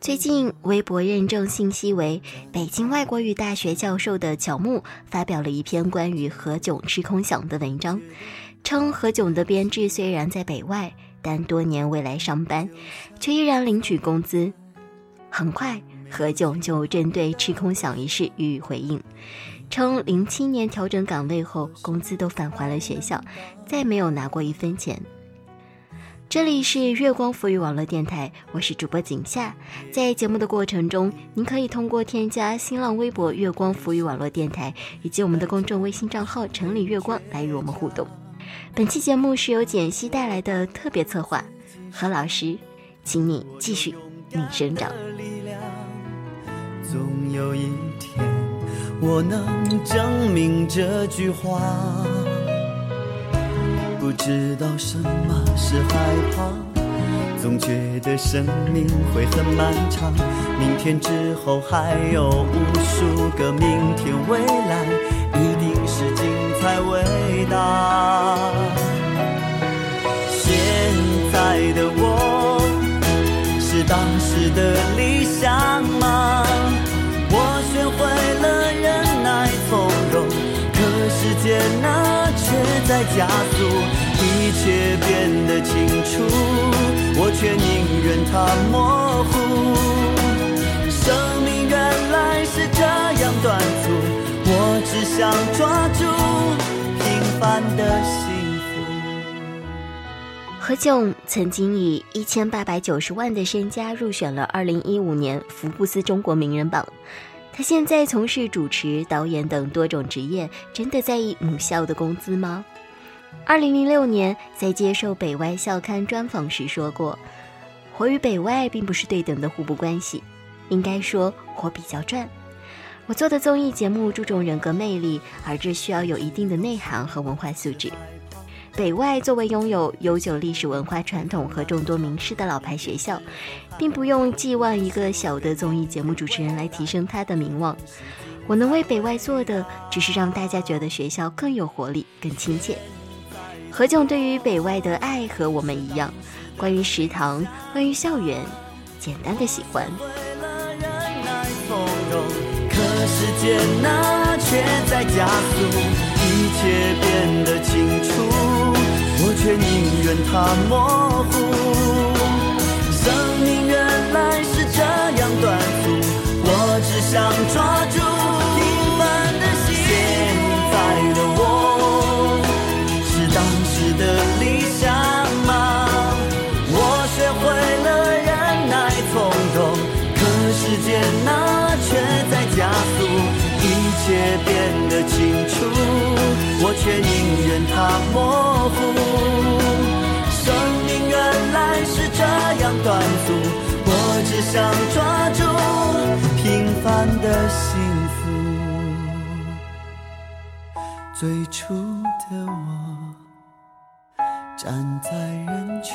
最近，微博认证信息为北京外国语大学教授的乔木发表了一篇关于何炅吃空饷的文章，称何炅的编制虽然在北外，但多年未来上班，却依然领取工资。很快，何炅就针对吃空饷一事予以回应，称零七年调整岗位后，工资都返还了学校，再没有拿过一分钱。这里是月光浮语网络电台，我是主播景夏。在节目的过程中，您可以通过添加新浪微博“月光浮语网络电台”以及我们的公众微信账号“城里月光”来与我们互动。本期节目是由简溪带来的特别策划，何老师，请你继续你生长。总有一天，我能证明这句话。不知道什么是害怕，总觉得生命会很漫长。明天之后还有无数个明天，未来一定是精彩伟大。现在的我是当时的理想吗？我学会了忍耐从容，可时间呢？在加速，一切变得清楚，我却宁愿它模糊。生命原来是这样短促，我只想抓住平凡的幸福。何炅曾经以一千八百九十万的身家入选了二零一五年福布斯中国名人榜。他现在从事主持、导演等多种职业，真的在意母校的工资吗？二零零六年在接受北外校刊专访时说过：“活与北外并不是对等的互补关系，应该说我比较赚。我做的综艺节目注重人格魅力，而这需要有一定的内涵和文化素质。北外作为拥有悠久历史文化传统和众多名师的老牌学校。”并不用寄望一个小的综艺节目主持人来提升他的名望。我能为北外做的，只是让大家觉得学校更有活力、更亲切。何炅对于北外的爱和我们一样，关于食堂，关于校园，简单的喜欢。可时间呢，却在加速，一切变得清楚，我却宁愿它模糊。却宁愿它模糊。生命原来是这样短促，我只想抓住平凡的幸福。最初的我，站在人群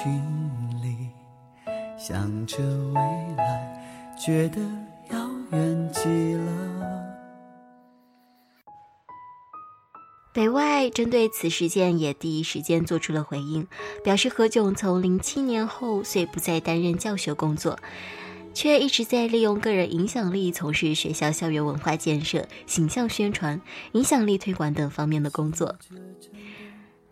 里，想着未来，觉得遥远极了。北外针对此事件也第一时间做出了回应，表示何炅从零七年后虽不再担任教学工作，却一直在利用个人影响力从事学校校园文化建设、形象宣传、影响力推广等方面的工作。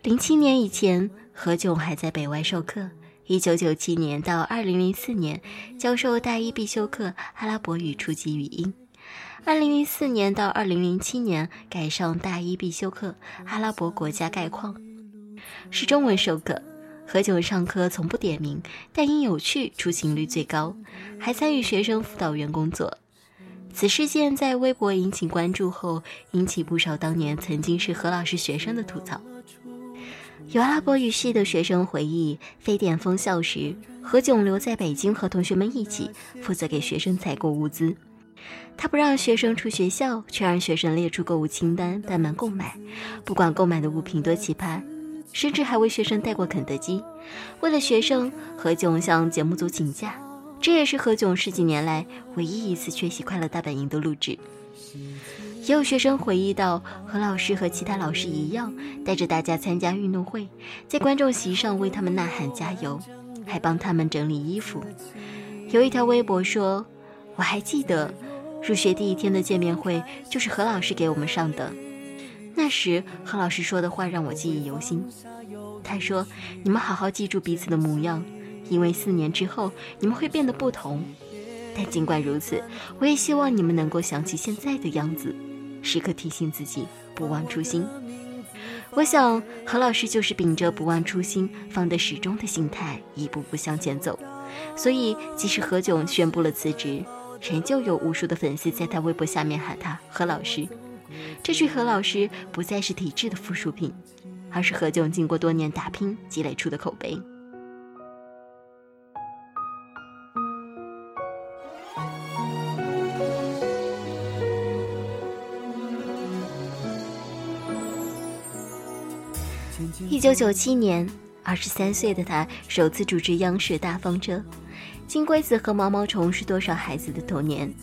零七年以前，何炅还在北外授课，一九九七年到二零零四年教授大一必修课阿拉伯语初级语音。二零零四年到二零零七年改上大一必修课《阿拉伯国家概况》，是中文授课。何炅上课从不点名，但因有趣出勤率最高，还参与学生辅导员工作。此事件在微博引起关注后，引起不少当年曾经是何老师学生的吐槽。有阿拉伯语系的学生回忆，非典封校时，何炅留在北京和同学们一起负责给学生采购物资。他不让学生出学校，却让学生列出购物清单，慢慢购买。不管购买的物品多奇葩，甚至还为学生带过肯德基。为了学生，何炅向节目组请假，这也是何炅十几年来唯一一次缺席《快乐大本营》的录制。也有学生回忆到，何老师和其他老师一样，带着大家参加运动会，在观众席上为他们呐喊加油，还帮他们整理衣服。有一条微博说：“我还记得，入学第一天的见面会就是何老师给我们上的。那时何老师说的话让我记忆犹新。他说：‘你们好好记住彼此的模样，因为四年之后你们会变得不同。但尽管如此，我也希望你们能够想起现在的样子，时刻提醒自己不忘初心。’我想何老师就是秉着不忘初心、放得始终的心态，一步步向前走。”所以，即使何炅宣布了辞职，仍旧有无数的粉丝在他微博下面喊他何老师。这句何老师不再是体制的附属品，而是何炅经过多年打拼积累出的口碑。一九九七年。二十三岁的他首次主持央视《大风车》，金龟子和毛毛虫是多少孩子的童年。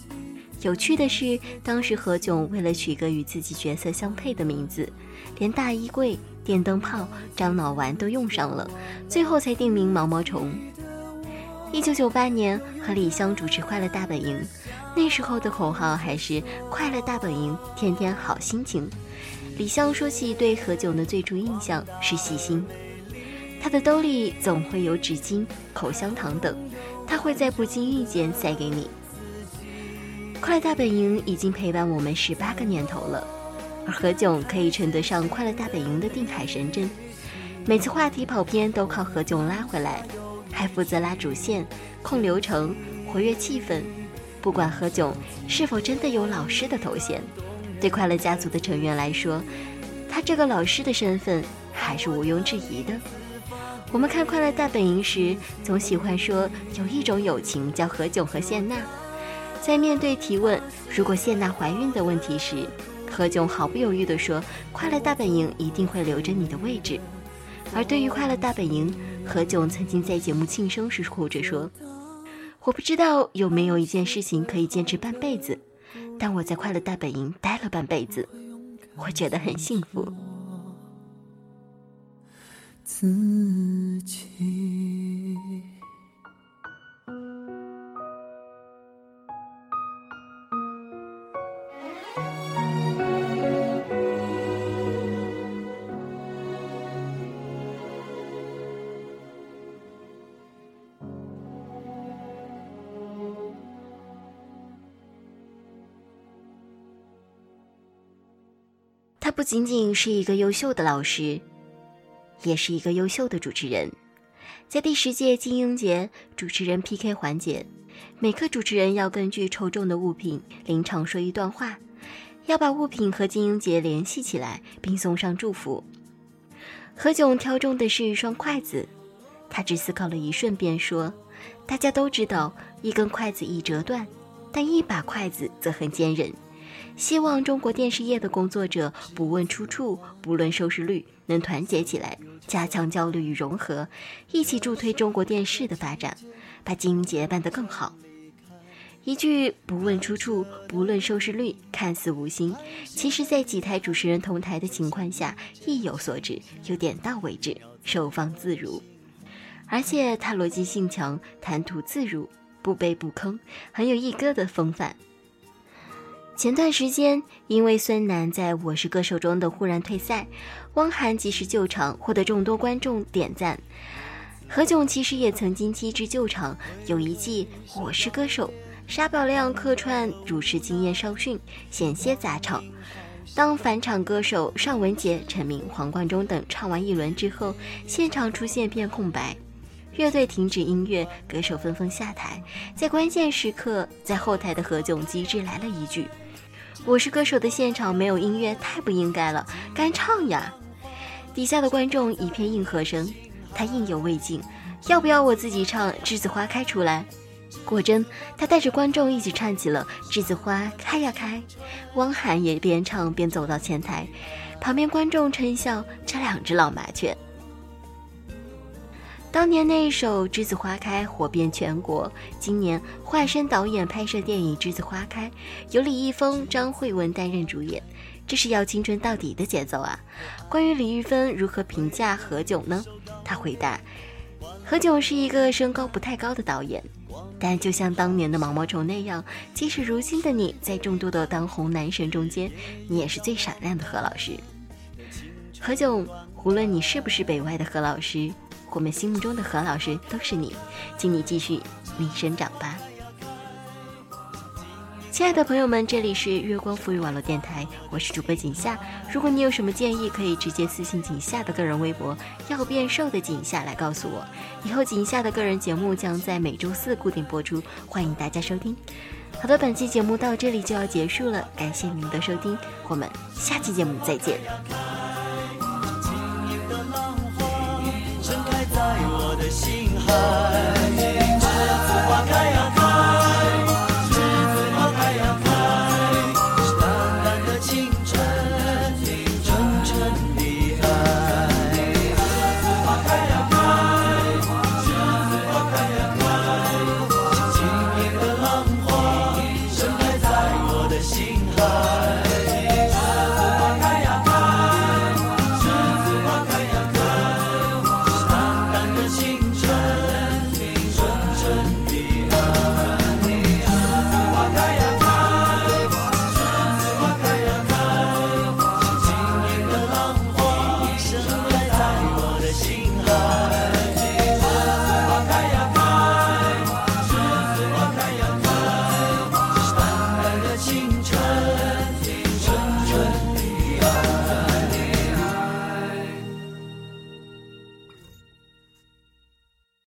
有趣的是，当时何炅为了取个与自己角色相配的名字，连大衣柜、电灯泡、樟脑丸都用上了，最后才定名毛毛虫。一九九八年和李湘主持《快乐大本营》，那时候的口号还是“快乐大本营，天天好心情”。李湘说起对何炅的最初印象是细心。他的兜里总会有纸巾、口香糖等，他会在不经意间塞给你。快乐大本营已经陪伴我们十八个年头了，而何炅可以称得上快乐大本营的定海神针。每次话题跑偏都靠何炅拉回来，还负责拉主线、控流程、活跃气氛。不管何炅是否真的有老师的头衔，对快乐家族的成员来说，他这个老师的身份还是毋庸置疑的。我们看《快乐大本营》时，总喜欢说有一种友情叫何炅和谢娜。在面对提问“如果谢娜怀孕”的问题时，何炅毫不犹豫地说：“快乐大本营一定会留着你的位置。”而对于《快乐大本营》，何炅曾经在节目庆生时哭着说：“我不知道有没有一件事情可以坚持半辈子，但我在《快乐大本营》待了半辈子，我觉得很幸福。”自己。他不仅仅是一个优秀的老师。也是一个优秀的主持人，在第十届金鹰节主持人 PK 环节，每个主持人要根据抽中的物品临场说一段话，要把物品和金鹰节联系起来，并送上祝福。何炅挑中的是一双筷子，他只思考了一瞬便说：“大家都知道，一根筷子易折断，但一把筷子则很坚韧。”希望中国电视业的工作者不问出处，不论收视率，能团结起来，加强交流与融合，一起助推中国电视的发展，把金鹰节办得更好。一句“不问出处，不论收视率”，看似无心，其实在几台主持人同台的情况下，意有所指，又点到为止，收放自如。而且他逻辑性强，谈吐自如，不卑不吭，很有一哥的风范。前段时间，因为孙楠在我是歌手中的忽然退赛，汪涵及时救场，获得众多观众点赞。何炅其实也曾经机智救场，有一季《我是歌手》，沙宝亮客串主持经验稍逊，险些砸场。当返场歌手尚雯婕、陈明、黄贯中等唱完一轮之后，现场出现片空白。乐队停止音乐，歌手纷纷下台。在关键时刻，在后台的何炅机智来了一句：“我是歌手的现场没有音乐，太不应该了，干唱呀！”底下的观众一片应和声。他意犹未尽，要不要我自己唱《栀子花开》出来？果真，他带着观众一起唱起了《栀子花开呀开》。汪涵也边唱边走到前台，旁边观众称笑这两只老麻雀。当年那一首《栀子花开》火遍全国，今年华山导演拍摄电影《栀子花开》，由李易峰、张慧雯担任主演，这是要青春到底的节奏啊！关于李玉芬如何评价何炅呢？他回答：“何炅是一个身高不太高的导演，但就像当年的毛毛虫那样，即使如今的你在众多的当红男神中间，你也是最闪亮的何老师。何炅，无论你是不是北外的何老师，我们心目中的何老师都是你，请你继续逆生长吧。亲爱的朋友们，这里是月光赋予网络电台，我是主播景夏。如果你有什么建议，可以直接私信景夏的个人微博“要变瘦的景夏”来告诉我。以后景夏的个人节目将在每周四固定播出，欢迎大家收听。好的，本期节目到这里就要结束了，感谢您的收听，我们下期节目再见。在我的心海。